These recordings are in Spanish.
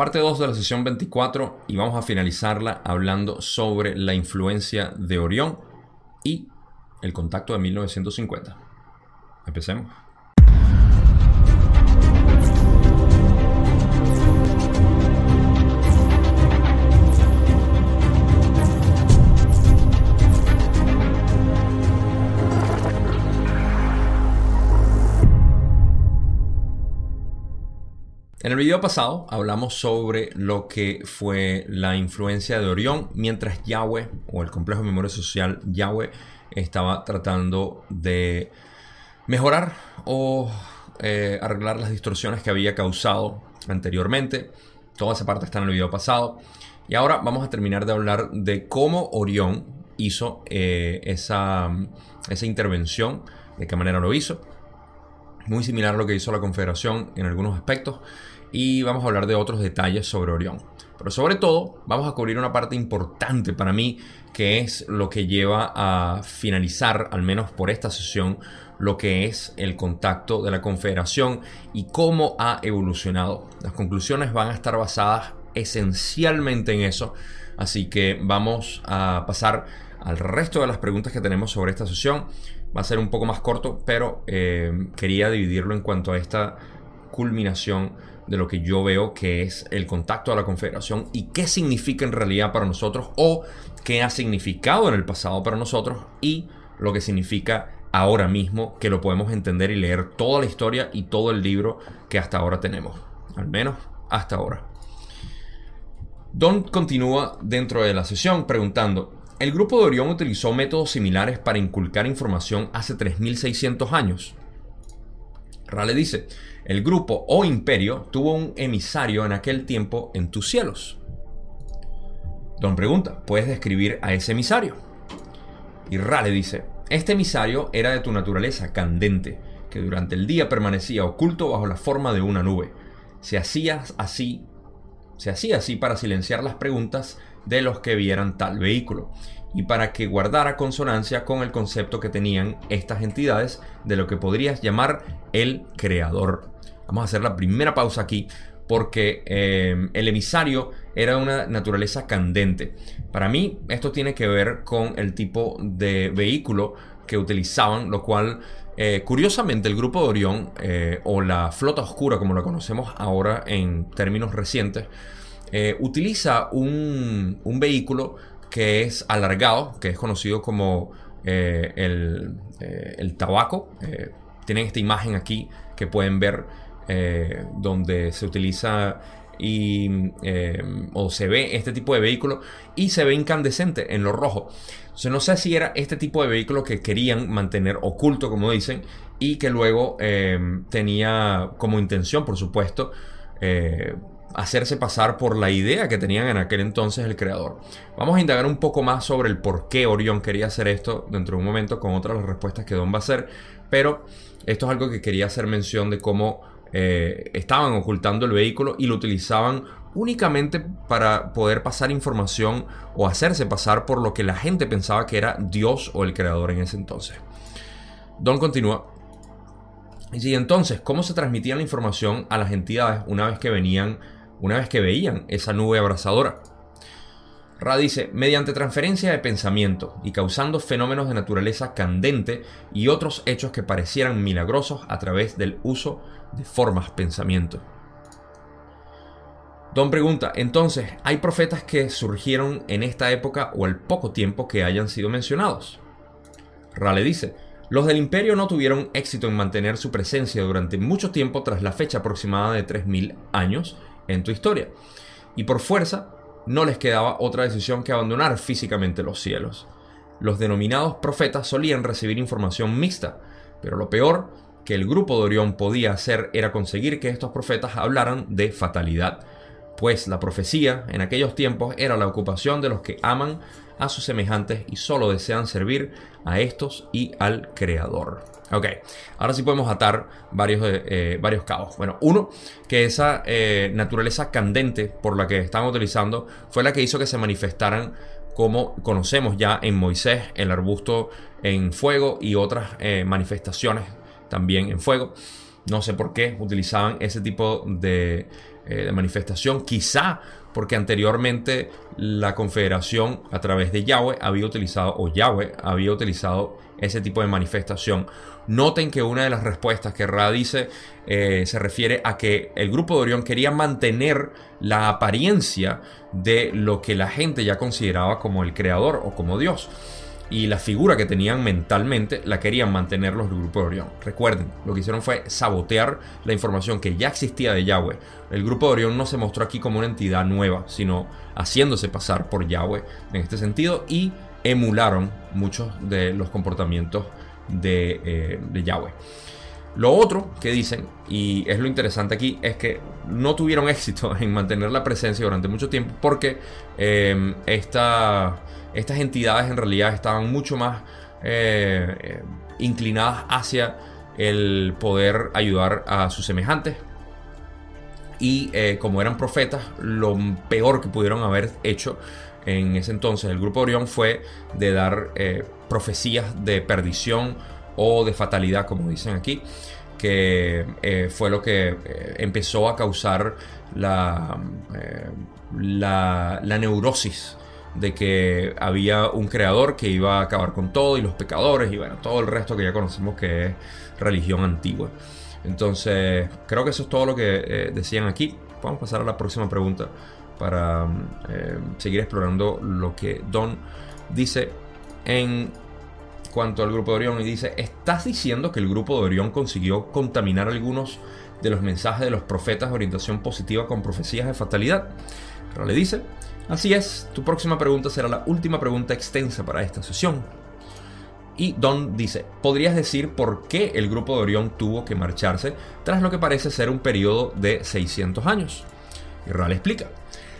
Parte 2 de la sesión 24 y vamos a finalizarla hablando sobre la influencia de Orión y el contacto de 1950. Empecemos. En el video pasado hablamos sobre lo que fue la influencia de Orión mientras Yahweh o el complejo de memoria social Yahweh estaba tratando de mejorar o eh, arreglar las distorsiones que había causado anteriormente. Toda esa parte está en el video pasado. Y ahora vamos a terminar de hablar de cómo Orión hizo eh, esa, esa intervención, de qué manera lo hizo. Muy similar a lo que hizo la Confederación en algunos aspectos y vamos a hablar de otros detalles sobre Orión. Pero sobre todo vamos a cubrir una parte importante para mí que es lo que lleva a finalizar, al menos por esta sesión, lo que es el contacto de la Confederación y cómo ha evolucionado. Las conclusiones van a estar basadas esencialmente en eso, así que vamos a pasar al resto de las preguntas que tenemos sobre esta sesión. Va a ser un poco más corto, pero eh, quería dividirlo en cuanto a esta culminación de lo que yo veo que es el contacto a la Confederación y qué significa en realidad para nosotros o qué ha significado en el pasado para nosotros y lo que significa ahora mismo que lo podemos entender y leer toda la historia y todo el libro que hasta ahora tenemos. Al menos hasta ahora. Don continúa dentro de la sesión preguntando, ¿el grupo de Orión utilizó métodos similares para inculcar información hace 3600 años? Rale dice, el grupo o imperio tuvo un emisario en aquel tiempo en tus cielos. Don pregunta, ¿puedes describir a ese emisario? Y Rale dice, este emisario era de tu naturaleza candente, que durante el día permanecía oculto bajo la forma de una nube. Se hacía así, se hacía así para silenciar las preguntas de los que vieran tal vehículo y para que guardara consonancia con el concepto que tenían estas entidades de lo que podrías llamar el creador. Vamos a hacer la primera pausa aquí porque eh, el emisario era de una naturaleza candente. Para mí esto tiene que ver con el tipo de vehículo que utilizaban, lo cual eh, curiosamente el grupo de Orión eh, o la flota oscura como la conocemos ahora en términos recientes, utiliza un, un vehículo que es alargado, que es conocido como eh, el, tabaco. Eh, tienen esta imagen aquí que pueden ver eh, donde se utiliza y, o se ve este tipo de vehículo y se ve incandescente en lo rojo. Entonces no sé si era este tipo de vehículo que querían mantener oculto, como dicen, y que luego tenía como intención, por supuesto, hacerse pasar por la idea que tenían en aquel entonces el creador. Vamos a indagar un poco más sobre el por qué Orión quería hacer esto dentro de un momento con otras respuestas que Don va a hacer, pero esto es algo que quería hacer mención de cómo eh, estaban ocultando el vehículo y lo utilizaban únicamente para poder pasar información o hacerse pasar por lo que la gente pensaba que era Dios o el creador en ese entonces. Don continúa. Y entonces, ¿cómo se transmitía la información a las entidades una vez que venían una vez que veían esa nube abrasadora. Ra dice, mediante transferencia de pensamiento y causando fenómenos de naturaleza candente y otros hechos que parecieran milagrosos a través del uso de formas pensamiento. Don pregunta, entonces, ¿hay profetas que surgieron en esta época o al poco tiempo que hayan sido mencionados? Ra le dice, los del imperio no tuvieron éxito en mantener su presencia durante mucho tiempo tras la fecha aproximada de 3.000 años en tu historia. Y por fuerza, no les quedaba otra decisión que abandonar físicamente los cielos. Los denominados profetas solían recibir información mixta, pero lo peor que el grupo de Orión podía hacer era conseguir que estos profetas hablaran de fatalidad, pues la profecía en aquellos tiempos era la ocupación de los que aman a sus semejantes y solo desean servir a estos y al Creador. Ok, ahora sí podemos atar varios, eh, varios cabos. Bueno, uno, que esa eh, naturaleza candente por la que están utilizando fue la que hizo que se manifestaran como conocemos ya en Moisés, el arbusto en fuego y otras eh, manifestaciones también en fuego. No sé por qué utilizaban ese tipo eh, de manifestación, quizá porque anteriormente la confederación a través de Yahweh había utilizado, o Yahweh había utilizado ese tipo de manifestación. Noten que una de las respuestas que Ra dice eh, se refiere a que el grupo de Orión quería mantener la apariencia de lo que la gente ya consideraba como el creador o como Dios y la figura que tenían mentalmente la querían mantener los del grupo de Orión. Recuerden, lo que hicieron fue sabotear la información que ya existía de Yahweh. El grupo de Orión no se mostró aquí como una entidad nueva, sino haciéndose pasar por Yahweh en este sentido y emularon muchos de los comportamientos de, eh, Yahweh. Lo otro que dicen, y es lo interesante aquí, es que no tuvieron éxito en mantener la presencia durante mucho tiempo porque eh, estas entidades en realidad estaban mucho más eh, eh, inclinadas hacia el poder ayudar a sus semejantes. Y como eran profetas, lo peor que pudieron haber hecho en ese entonces el grupo Orión fue de dar profecías de perdición o de fatalidad, como dicen aquí, que eh, fue lo que eh, empezó a causar eh, la, la, neurosis de que había un creador que iba a acabar con todo y los pecadores y bueno, todo el resto que ya conocemos que es religión antigua. Entonces, creo que eso es todo lo que decían aquí. Vamos a pasar a la próxima pregunta para seguir explorando lo que Don dice en cuanto al grupo de Orión y dice, ¿estás diciendo que el grupo de Orión consiguió contaminar algunos de los mensajes de los profetas de orientación positiva con profecías de fatalidad? Pero le dice, así es, tu próxima pregunta será la última pregunta extensa para esta sesión. Y Don dice, ¿podrías decir por qué el grupo de Orión tuvo que marcharse tras lo que parece ser un periodo de 600 años? Y Ra le explica,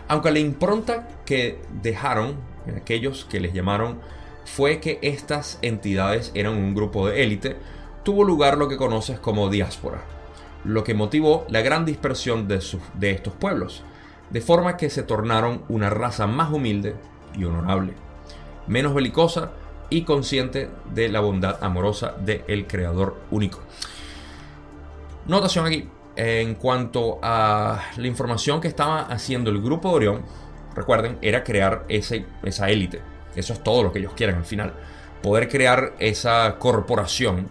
aunque la impronta que dejaron aquellos que les llamaron fue que estas entidades eran un grupo de élite, tuvo lugar lo que conoces como diáspora, lo que motivó la gran dispersión de estos pueblos, de forma que se tornaron una raza más humilde y honorable, menos belicosa y consciente de la bondad amorosa del Creador único. Notación aquí, en cuanto a la información que estaba haciendo el grupo de Orión, recuerden, era crear ese, esa élite, eso es todo lo que ellos quieren al final. Poder crear esa corporación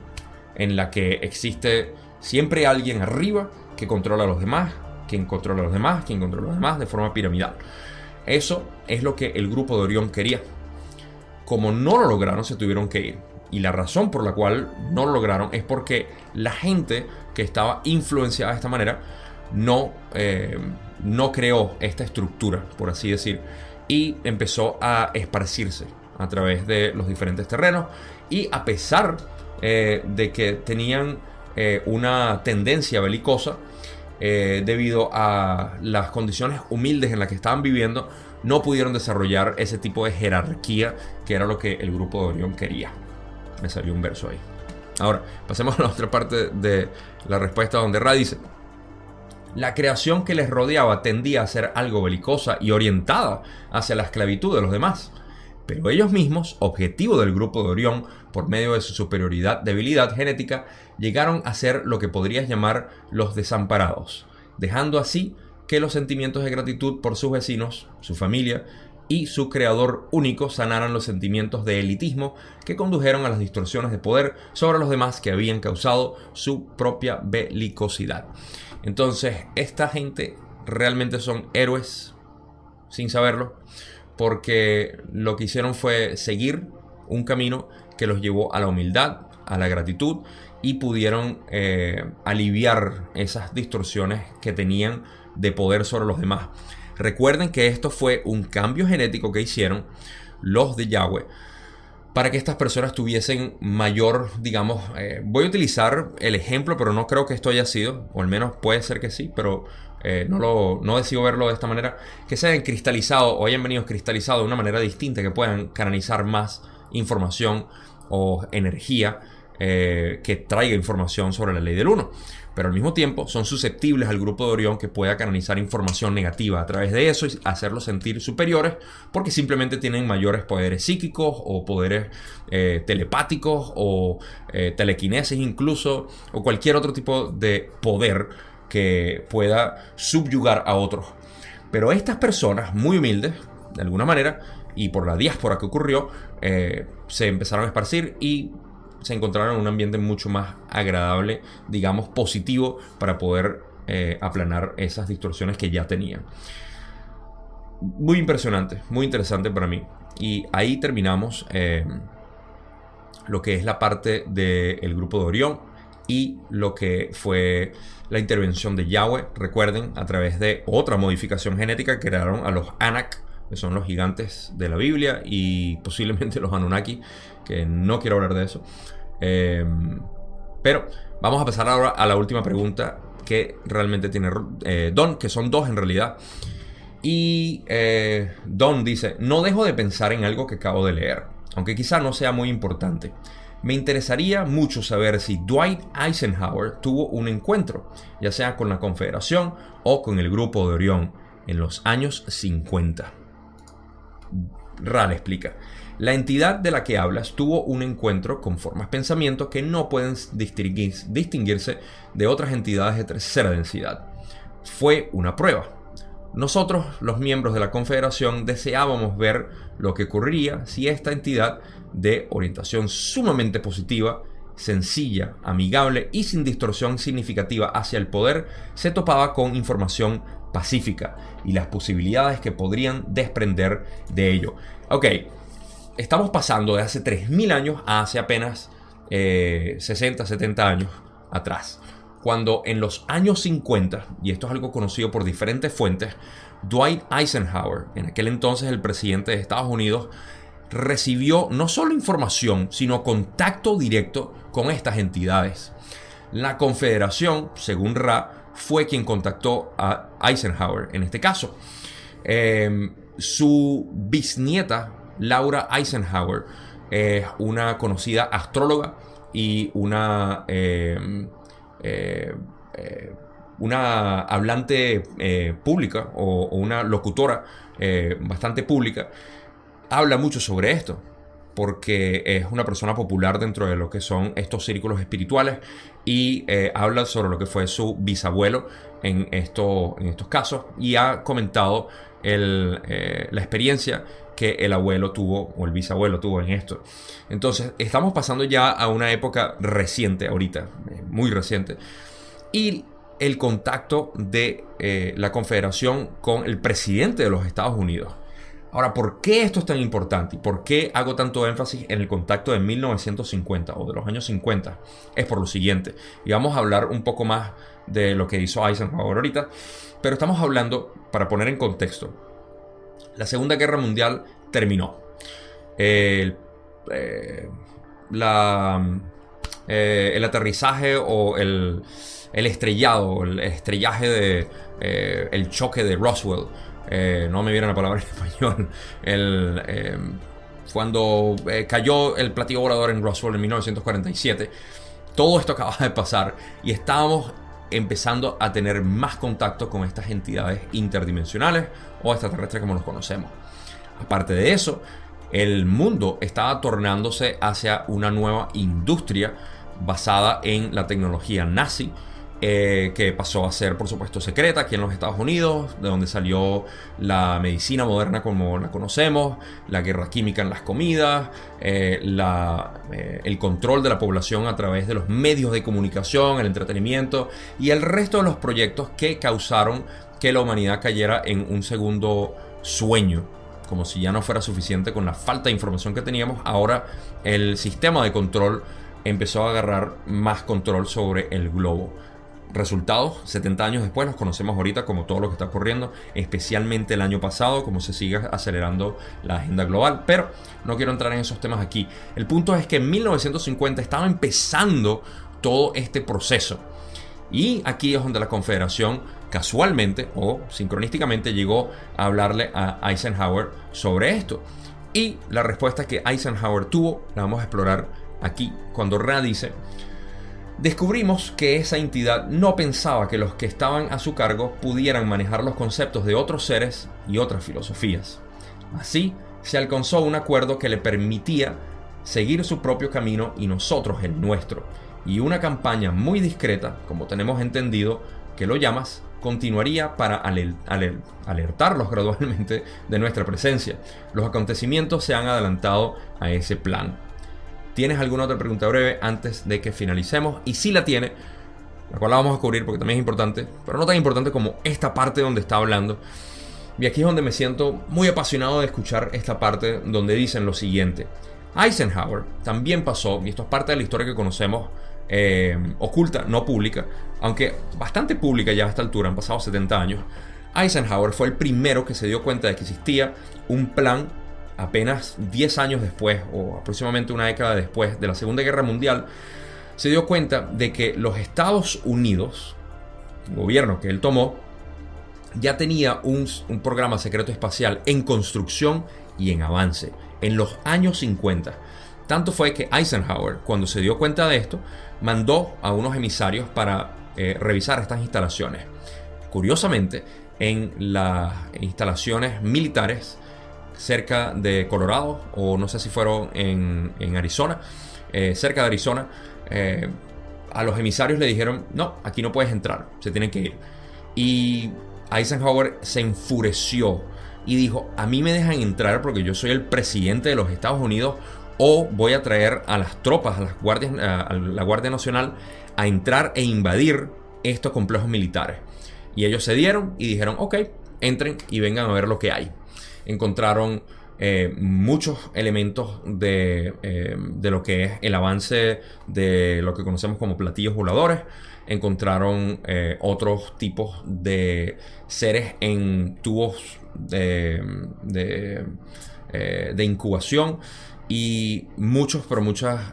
en la que existe siempre alguien arriba que controla a los demás, quien controla a los demás, quien controla a los demás de forma piramidal. Eso es lo que el grupo de Orión quería. Como no lo lograron, se tuvieron que ir. Y la razón por la cual no lo lograron es porque la gente que estaba influenciada de esta manera no, eh, no creó esta estructura, por así decir y empezó a esparcirse a través de los diferentes terrenos y a pesar eh, de que tenían eh, una tendencia belicosa eh, debido a las condiciones humildes en las que estaban viviendo, no pudieron desarrollar ese tipo de jerarquía que era lo que el grupo de Orión quería. Me salió un verso ahí. Ahora, pasemos a la otra parte de la respuesta donde Ra dice, la creación que les rodeaba tendía a ser algo belicosa y orientada hacia la esclavitud de los demás. Pero ellos mismos, objetivo del grupo de Orión, por medio de su superioridad debilidad genética, llegaron a ser lo que podrías llamar los desamparados, dejando así que los sentimientos de gratitud por sus vecinos, su familia y su creador único sanaran los sentimientos de elitismo que condujeron a las distorsiones de poder sobre los demás que habían causado su propia belicosidad. Entonces, esta gente realmente son héroes sin saberlo, porque lo que hicieron fue seguir un camino que los llevó a la humildad, a la gratitud y pudieron eh, aliviar esas distorsiones que tenían de poder sobre los demás. Recuerden que esto fue un cambio genético que hicieron los de Yahweh para que estas personas tuviesen mayor, digamos, eh, voy a utilizar el ejemplo, pero no creo que esto haya sido, o al menos puede ser que sí, pero eh, no, lo, no decido verlo de esta manera, que se hayan cristalizado o hayan venido cristalizados de una manera distinta, que puedan canalizar más información o energía eh, que traiga información sobre la ley del 1 pero al mismo tiempo son susceptibles al grupo de Orión que pueda canalizar información negativa a través de eso y hacerlos sentir superiores porque simplemente tienen mayores poderes psíquicos o poderes eh, telepáticos o eh, telequinesis incluso o cualquier otro tipo de poder que pueda subyugar a otros. Pero estas personas muy humildes, de alguna manera, y por la diáspora que ocurrió, eh, se empezaron a esparcir y se encontraron en un ambiente mucho más agradable, digamos, positivo, para poder eh, aplanar esas distorsiones que ya tenían. Muy impresionante, muy interesante para mí. Y ahí terminamos eh, lo que es la parte del grupo de Orión y lo que fue la intervención de Yahweh. Recuerden, a través de otra modificación genética crearon a los Anak, que son los gigantes de la Biblia, y posiblemente los Anunnaki, que no quiero hablar de eso. Em, pero vamos a pasar ahora a la última pregunta que realmente tiene eh, Don, que son dos en realidad. Y eh, Don dice, no dejo de pensar en algo que acabo de leer, aunque quizá no sea muy importante. Me interesaría mucho saber si Dwight Eisenhower tuvo un encuentro, ya sea con la Confederación o con el grupo de Orión, en los años 50. Ral explica. La entidad de la que hablas tuvo un encuentro con formas pensamiento que no pueden distinguirse de otras entidades de tercera densidad. Fue una prueba. Nosotros, los miembros de la Confederación, deseábamos ver lo que ocurriría si esta entidad de orientación sumamente positiva, sencilla, amigable y sin distorsión significativa hacia el poder se topaba con información pacífica y las posibilidades que podrían desprender de ello. Ok, estamos pasando de hace 3.000 años a hace apenas 60, eh, 70 años atrás. Cuando en los años 50, y esto es algo conocido por diferentes fuentes, Dwight Eisenhower, en aquel entonces el presidente de Estados Unidos, recibió no solo información, sino contacto directo con estas entidades. La Confederación, según Ra, fue quien contactó a Eisenhower en este caso. Em, su bisnieta, Laura Eisenhower, es una conocida astróloga y una, em, eh, eh, una hablante eh, pública o, o, una locutora bastante pública habla mucho sobre esto, porque es una persona popular dentro de lo que son estos círculos espirituales y eh, habla sobre lo que fue su bisabuelo en, en estos casos y ha comentado eh, la experiencia que el abuelo tuvo o el bisabuelo tuvo en esto. Entonces, estamos pasando ya a una época reciente ahorita, eh, muy reciente. Y el contacto de la Confederación con el presidente de los Estados Unidos. Ahora, ¿por qué esto es tan importante y por qué hago tanto énfasis en el contacto de 1950 o de los años 50? Es por lo siguiente, y vamos a hablar un poco más de lo que hizo Eisenhower ahorita, pero estamos hablando, para poner en contexto, la Segunda Guerra Mundial terminó. El, eh, eh, el aterrizaje o el, estrellado, el estrellaje de eh, el choque de Roswell eh, no me viene la palabra en español, eh, cuando eh, cayó el platillo volador en Roswell en 1947, todo esto acababa de pasar y estábamos empezando a tener más contacto con estas entidades interdimensionales o extraterrestres como los conocemos. Aparte de eso, el mundo estaba tornándose hacia una nueva industria basada en la tecnología nazi, eh, que pasó a ser, por supuesto, secreta aquí en los Estados Unidos, de donde salió la medicina moderna como la conocemos, la guerra química en las comidas, eh, eh, el control de la población a través de los medios de comunicación, el entretenimiento y el resto de los proyectos que causaron que la humanidad cayera en un segundo sueño. Como si ya no fuera suficiente con la falta de información que teníamos, ahora el sistema de control empezó a agarrar más control sobre el globo resultados 70 años después, los conocemos ahorita como todo lo que está ocurriendo, especialmente el año pasado, como se sigue acelerando la agenda global, pero no quiero entrar en esos temas aquí. El punto es que en 1950 estaba empezando todo este proceso. Y aquí es donde la Confederación casualmente o sincronísticamente llegó a hablarle a Eisenhower sobre esto. Y la respuesta que Eisenhower tuvo la vamos a explorar aquí cuando Ra dice descubrimos que esa entidad no pensaba que los que estaban a su cargo pudieran manejar los conceptos de otros seres y otras filosofías. Así, se alcanzó un acuerdo que le permitía seguir su propio camino y nosotros el nuestro, y una campaña muy discreta, como tenemos entendido, que lo llamas continuaría para alertarlos gradualmente de nuestra presencia. Los acontecimientos se han adelantado a ese plan. ¿Tienes alguna otra pregunta breve antes de que finalicemos? Y si la tiene, la cual la vamos a cubrir porque también es importante, pero no tan importante como esta parte donde está hablando. Y aquí es donde me siento muy apasionado de escuchar esta parte donde dicen lo siguiente. Eisenhower también pasó, y esto es parte de la historia que conocemos, eh, oculta, no pública, aunque bastante pública ya a esta altura, han pasado 70 años. Eisenhower fue el primero que se dio cuenta de que existía un plan apenas 10 años después, o aproximadamente una década después de la Segunda Guerra Mundial, se dio cuenta de que los Estados Unidos, el gobierno que él tomó, ya tenía un, programa secreto espacial en construcción y en avance en los años 50. Tanto fue que Eisenhower, cuando se dio cuenta de esto, mandó a unos emisarios para eh, revisar estas instalaciones. Curiosamente, en las instalaciones militares cerca de Colorado, o no sé si fueron en, Arizona, eh, cerca de Arizona, eh, a los emisarios le dijeron, no, aquí no puedes entrar, se tienen que ir. Y Eisenhower se enfureció y dijo, a mí me dejan entrar porque yo soy el presidente de los Estados Unidos o voy a traer a las tropas, a, las guardias, a la Guardia Nacional, a entrar e invadir estos complejos militares. Y ellos se dieron y dijeron, ok, entren y vengan a ver lo que hay. Encontraron eh, muchos elementos de, eh, de, lo que es el avance de lo que conocemos como platillos voladores. Encontraron eh, otros tipos de seres en tubos de, de, de incubación y muchos, pero muchas,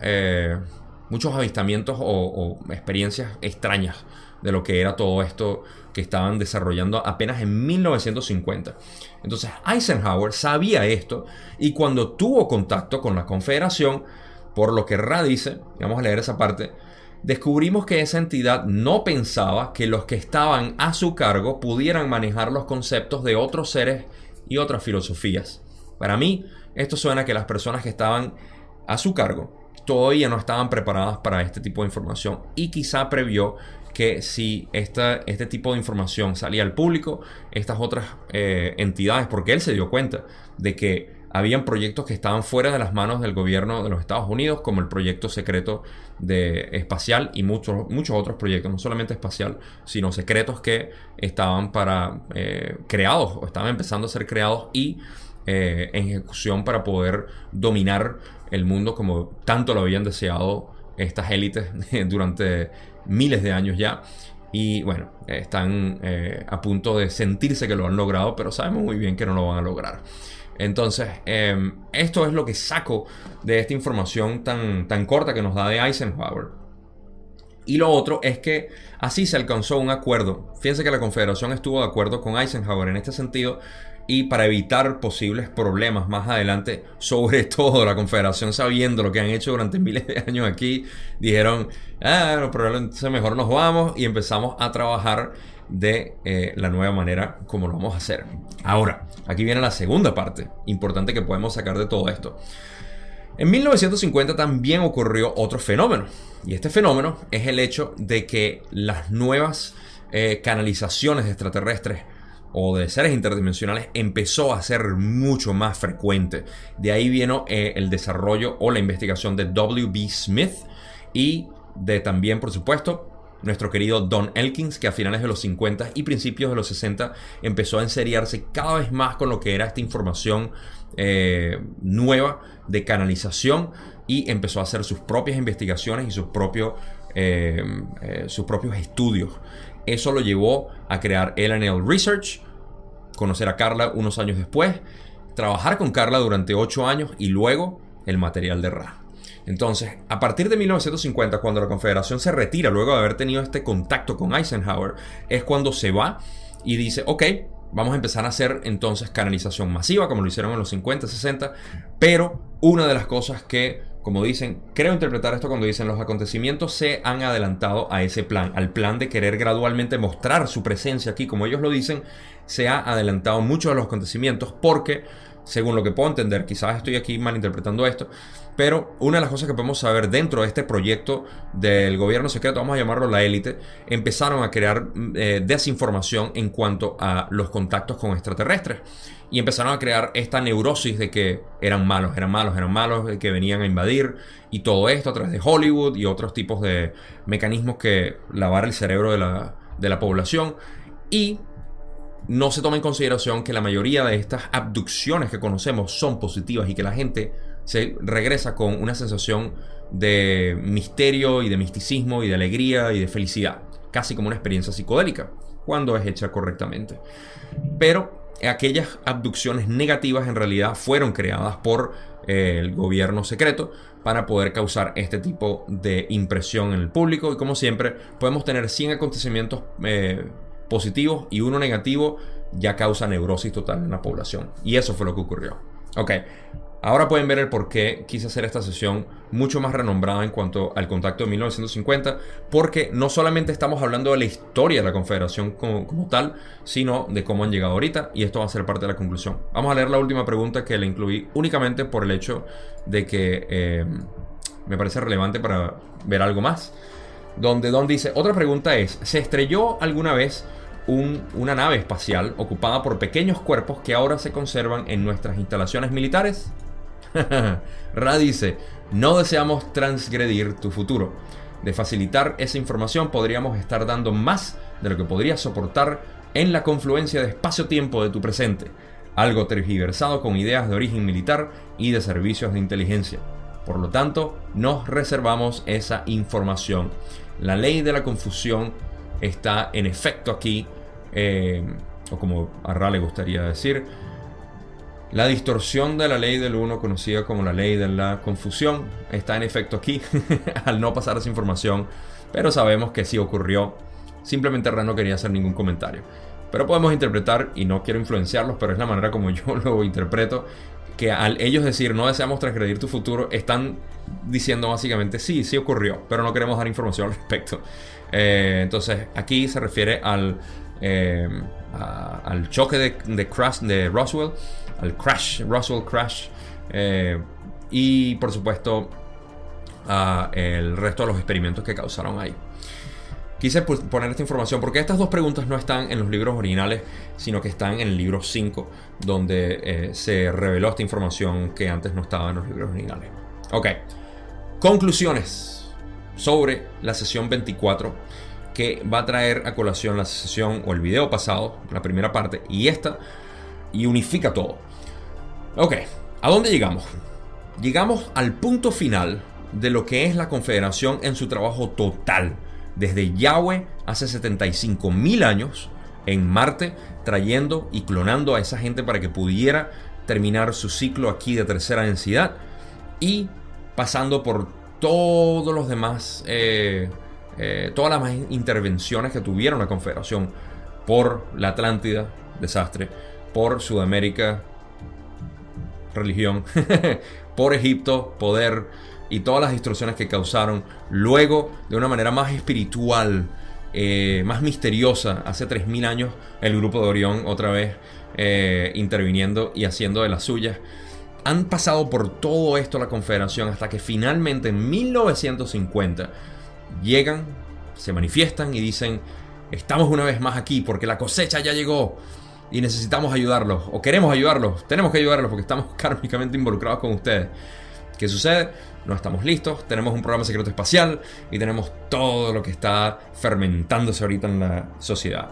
muchos avistamientos o, experiencias extrañas de lo que era todo esto que estaban desarrollando apenas en 1950. Entonces Eisenhower sabía esto y cuando tuvo contacto con la Confederación, por lo que Ra dice, vamos a leer esa parte, descubrimos que esa entidad no pensaba que los que estaban a su cargo pudieran manejar los conceptos de otros seres y otras filosofías. Para mí, esto suena que las personas que estaban a su cargo todavía no estaban preparadas para este tipo de información. Y quizá previó que si esta, este tipo de información salía al público, estas otras eh, entidades, porque él se dio cuenta de que habían proyectos que estaban fuera de las manos del gobierno de los Estados Unidos, como el proyecto secreto de espacial y muchos, muchos otros proyectos, no solamente espacial, sino secretos que estaban para eh, creados o estaban empezando a ser creados y eh, en ejecución para poder dominar el mundo como tanto lo habían deseado estas élites durante miles de años ya. Y bueno, están eh, a punto de sentirse que lo han logrado, pero sabemos muy bien que no lo van a lograr. Entonces, em, esto es lo que saco de esta información tan, tan corta que nos da de Eisenhower. Y lo otro es que así se alcanzó un acuerdo. Fíjense que la Confederación estuvo de acuerdo con Eisenhower en este sentido y para evitar posibles problemas más adelante, sobre todo la Confederación sabiendo lo que han hecho durante miles de años aquí, dijeron, ah, probablemente mejor nos vamos y empezamos a trabajar de eh, la nueva manera como lo vamos a hacer. Ahora, aquí viene la segunda parte importante que podemos sacar de todo esto. En 1950 también ocurrió otro fenómeno, y este fenómeno es el hecho de que las nuevas eh, canalizaciones extraterrestres o de seres interdimensionales empezó a ser mucho más frecuente. De ahí vino eh, el desarrollo o la investigación de W.B. Smith y de también, por supuesto, nuestro querido Don Elkins, que a finales de los 50 y principios de los 60 empezó a enseriarse cada vez más con lo que era esta información eh, nueva de canalización y empezó a hacer sus propias investigaciones y sus propios, eh, sus propios estudios. Eso lo llevó a crear LNL Research, conocer a Carla unos años después, trabajar con Carla durante ocho años y luego el material de Ra. Entonces, a partir de 1950, cuando la Confederación se retira, luego de haber tenido este contacto con Eisenhower, es cuando se va y dice, ok, vamos a empezar a hacer entonces canalización masiva, como lo hicieron en los 50, 60, pero una de las cosas que como dicen, creo interpretar esto cuando dicen los acontecimientos se han adelantado a ese plan, al plan de querer gradualmente mostrar su presencia aquí, como ellos lo dicen, se ha adelantado mucho a los acontecimientos porque según lo que puedo entender, quizás estoy aquí malinterpretando esto, pero una de las cosas que podemos saber dentro de este proyecto del gobierno secreto, vamos a llamarlo la élite, empezaron a crear eh, desinformación en cuanto a los contactos con extraterrestres. Y empezaron a crear esta neurosis de que eran malos, eran malos, eran malos, que venían a invadir. Y todo esto a través de Hollywood y otros tipos de mecanismos que lavar el cerebro de la, de la población. Y no se toma en consideración que la mayoría de estas abducciones que conocemos son positivas y que la gente se regresa con una sensación de misterio y de misticismo y de alegría y de felicidad, casi como una experiencia psicodélica, cuando es hecha correctamente. Pero aquellas abducciones negativas en realidad fueron creadas por eh, el gobierno secreto para poder causar este tipo de impresión en el público y como siempre podemos tener 100 acontecimientos eh, positivos y uno negativo ya causa neurosis total en la población. Y eso fue lo que ocurrió. Ok, ahora pueden ver el por qué quise hacer esta sesión mucho más renombrada en cuanto al contacto de 1950, porque no solamente estamos hablando de la historia de la Confederación como, tal, sino de cómo han llegado ahorita, y esto va a ser parte de la conclusión. Vamos a leer la última pregunta que le incluí únicamente por el hecho de que eh, me parece relevante para ver algo más. Donde Don dice, otra pregunta es, ¿se estrelló alguna vez una nave espacial ocupada por pequeños cuerpos que ahora se conservan en nuestras instalaciones militares? Ra dice, no deseamos transgredir tu futuro. De facilitar esa información podríamos estar dando más de lo que podrías soportar en la confluencia de espacio-tiempo de tu presente, algo tergiversado con ideas de origen militar y de servicios de inteligencia. Por lo tanto, nos reservamos esa información. La ley de la confusión está en efecto aquí, eh, o como a Ra le gustaría decir, la distorsión de la ley del uno, conocida como la ley de la confusión, está en efecto aquí al no pasar esa información, pero sabemos que sí ocurrió. Simplemente Ra no quería hacer ningún comentario. Pero podemos interpretar, y no quiero influenciarlos, pero es la manera como yo lo interpreto, que al ellos decir no deseamos transgredir tu futuro, están diciendo básicamente sí, sí ocurrió, pero no queremos dar información al respecto. Eh, entonces aquí se refiere al, eh, al choque de, crash, de Roswell, al crash, Roswell crash, eh, y por supuesto el resto de los experimentos que causaron ahí. Quise poner esta información porque estas dos preguntas no están en los libros originales, sino que están en el libro 5, donde eh, se reveló esta información que antes no estaba en los libros originales. Ok, conclusiones sobre la sesión 24 que va a traer a colación la sesión o el video pasado, la primera parte, y esta, y unifica todo. Ok, ¿a dónde llegamos? Llegamos al punto final de lo que es la Confederación en su trabajo total desde Yahweh hace 75 mil años en Marte, trayendo y clonando a esa gente para que pudiera terminar su ciclo aquí de tercera densidad y pasando por todos los demás, eh, eh, todas las más intervenciones que tuvieron la Confederación por la Atlántida, desastre, por Sudamérica, religión, por Egipto, poder, y todas las distorsiones que causaron. Luego, de una manera más espiritual, eh, más misteriosa, hace 3.000 años, el grupo de Orión otra vez eh, interviniendo y haciendo de las suyas. Han pasado por todo esto la Confederación hasta que finalmente en 1950 llegan, se manifiestan y dicen, estamos una vez más aquí porque la cosecha ya llegó y necesitamos ayudarlos o queremos ayudarlos, tenemos que ayudarlos porque estamos kármicamente involucrados con ustedes. ¿Qué sucede? No estamos listos, tenemos un programa secreto espacial y tenemos todo lo que está fermentándose ahorita en la sociedad.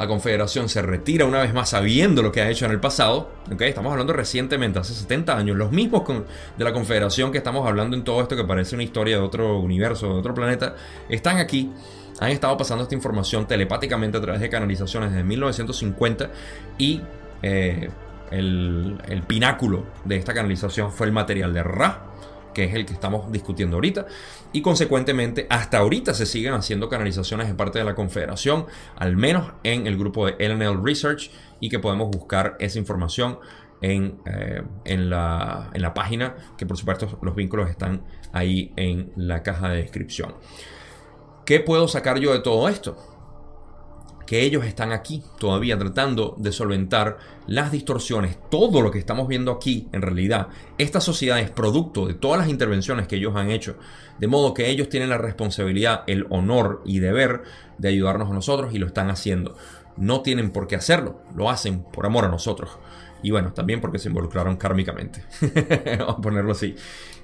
La Confederación se retira una vez más sabiendo lo que ha hecho en el pasado. ¿okay? Estamos hablando recientemente, hace 70 años. Los mismos de la Confederación que estamos hablando en todo esto que parece una historia de otro universo, de otro planeta, están aquí. Han estado pasando esta información telepáticamente a través de canalizaciones desde 1950 y eh, el, pináculo de esta canalización fue el material de Ra, que es el que estamos discutiendo ahorita. Y consecuentemente, hasta ahorita se siguen haciendo canalizaciones de parte de la Confederación, al menos en el grupo de LNL Research, y que podemos buscar esa información en, eh, en, la, en la página, que por supuesto los vínculos están ahí en la caja de descripción. ¿Qué puedo sacar yo de todo esto? Que ellos están aquí todavía tratando de solventar las distorsiones, todo lo que estamos viendo aquí en realidad, esta sociedad es producto de todas las intervenciones que ellos han hecho, de modo que ellos tienen la responsabilidad, el honor y deber de ayudarnos a nosotros y lo están haciendo. No tienen por qué hacerlo, lo hacen por amor a nosotros. Y bueno, también porque se involucraron kármicamente. Vamos a ponerlo así.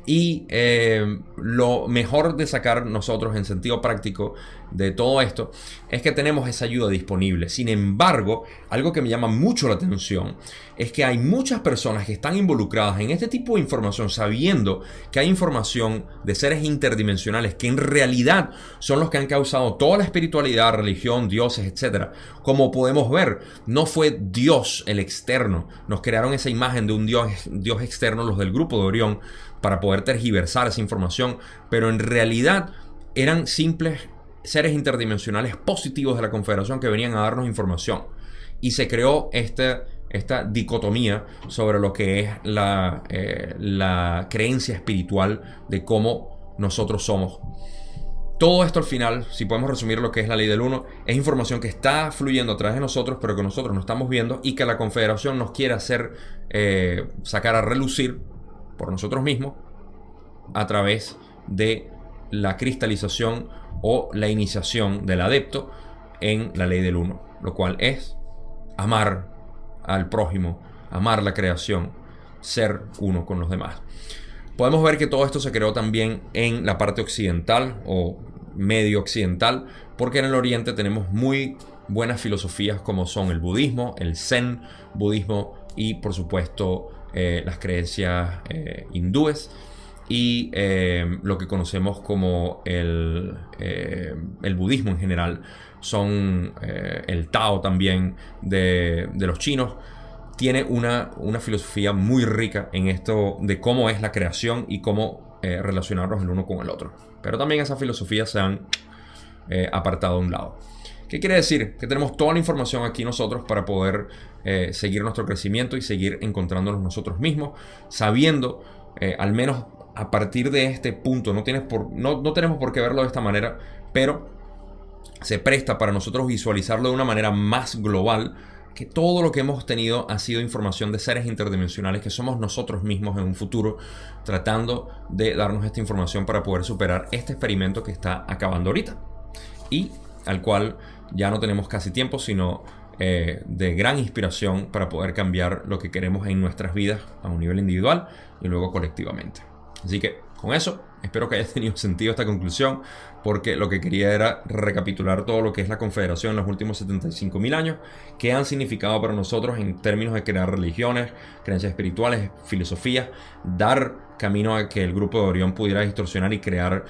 Y eh, lo mejor de sacar nosotros en sentido práctico de todo esto es que tenemos esa ayuda disponible. Sin embargo, algo que me llama mucho la atención es que hay muchas personas que están involucradas en este tipo de información sabiendo que hay información de seres interdimensionales que en realidad son los que han causado toda la espiritualidad, religión, dioses, etc. Como podemos ver, no fue Dios el externo. Nos crearon esa imagen de un Dios, Dios externo, los del grupo de Orión para poder tergiversar esa información, pero en realidad eran simples seres interdimensionales positivos de la Confederación que venían a darnos información. Y se creó este, esta dicotomía sobre lo que es la, eh, la creencia espiritual de cómo nosotros somos. Todo esto al final, si podemos resumir lo que es la ley del uno, es información que está fluyendo a través de nosotros, pero que nosotros no estamos viendo y que la Confederación nos quiere hacer eh, sacar a relucir por nosotros mismos a través de la cristalización o la iniciación del adepto en la ley del uno, lo cual es amar al prójimo, amar la creación, ser uno con los demás. Podemos ver que todo esto se creó también en la parte occidental o medio occidental, porque en el oriente tenemos muy buenas filosofías como son el budismo, el zen budismo y por supuesto eh, las creencias eh, hindúes y eh, lo que conocemos como el, el budismo en general. Son el Tao también de, de los chinos. Tiene una, una, filosofía muy rica en esto de cómo es la creación y cómo relacionarnos el uno con el otro. Pero también esas filosofías se han apartado a un lado. ¿Qué quiere decir? Que tenemos toda la información aquí nosotros para poder eh, seguir nuestro crecimiento y seguir encontrándonos nosotros mismos, sabiendo, eh, al menos a partir de este punto, no, tienes por, no, no tenemos por qué verlo de esta manera, pero se presta para nosotros visualizarlo de una manera más global, que todo lo que hemos tenido ha sido información de seres interdimensionales que somos nosotros mismos en un futuro, tratando de darnos esta información para poder superar este experimento que está acabando ahorita. Y al cual ya no tenemos casi tiempo, sino eh, de gran inspiración para poder cambiar lo que queremos en nuestras vidas a un nivel individual y luego colectivamente. Así que con eso, espero que haya tenido sentido esta conclusión, porque lo que quería era recapitular todo lo que es la Confederación en los últimos 75.000 años, que han significado para nosotros en términos de crear religiones, creencias espirituales, filosofías, dar camino a que el grupo de Orión pudiera distorsionar y crear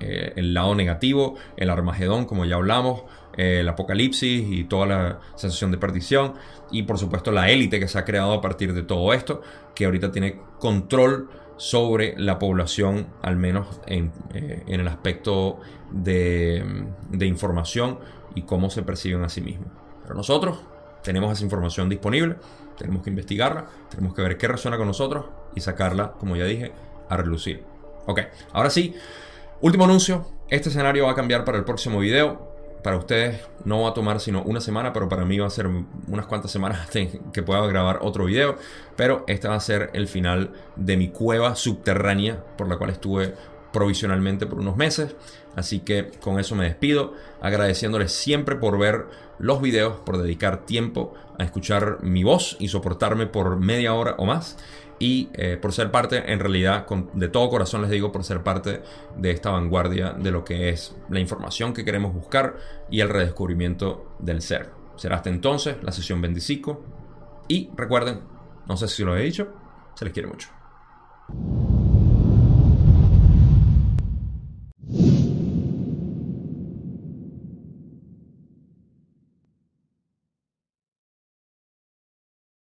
eh, el lado negativo, el Armagedón, como ya hablamos, eh, el Apocalipsis y toda la sensación de perdición, y por supuesto la élite que se ha creado a partir de todo esto, que ahorita tiene control sobre la población, al menos en, eh, el aspecto de, de información y cómo se perciben a sí mismos. Pero nosotros tenemos esa información disponible, tenemos que investigarla, tenemos que ver qué resuena con nosotros y sacarla, como ya dije, a relucir. Ok, ahora sí, último anuncio. Este escenario va a cambiar para el próximo video. Para ustedes no va a tomar sino una semana, pero para mí va a ser unas cuantas semanas que pueda grabar otro video. Pero este va a ser el final de mi cueva subterránea por la cual estuve provisionalmente por unos meses. Así que con eso me despido, agradeciéndoles siempre por ver los videos, por dedicar tiempo a escuchar mi voz y soportarme por media hora o más. Y eh, por ser parte, en realidad, de todo corazón les digo, por ser parte de esta vanguardia de lo que es la información que queremos buscar y el redescubrimiento del ser. Será hasta entonces la sesión 25. Y recuerden, no sé si lo he dicho, se les quiere mucho.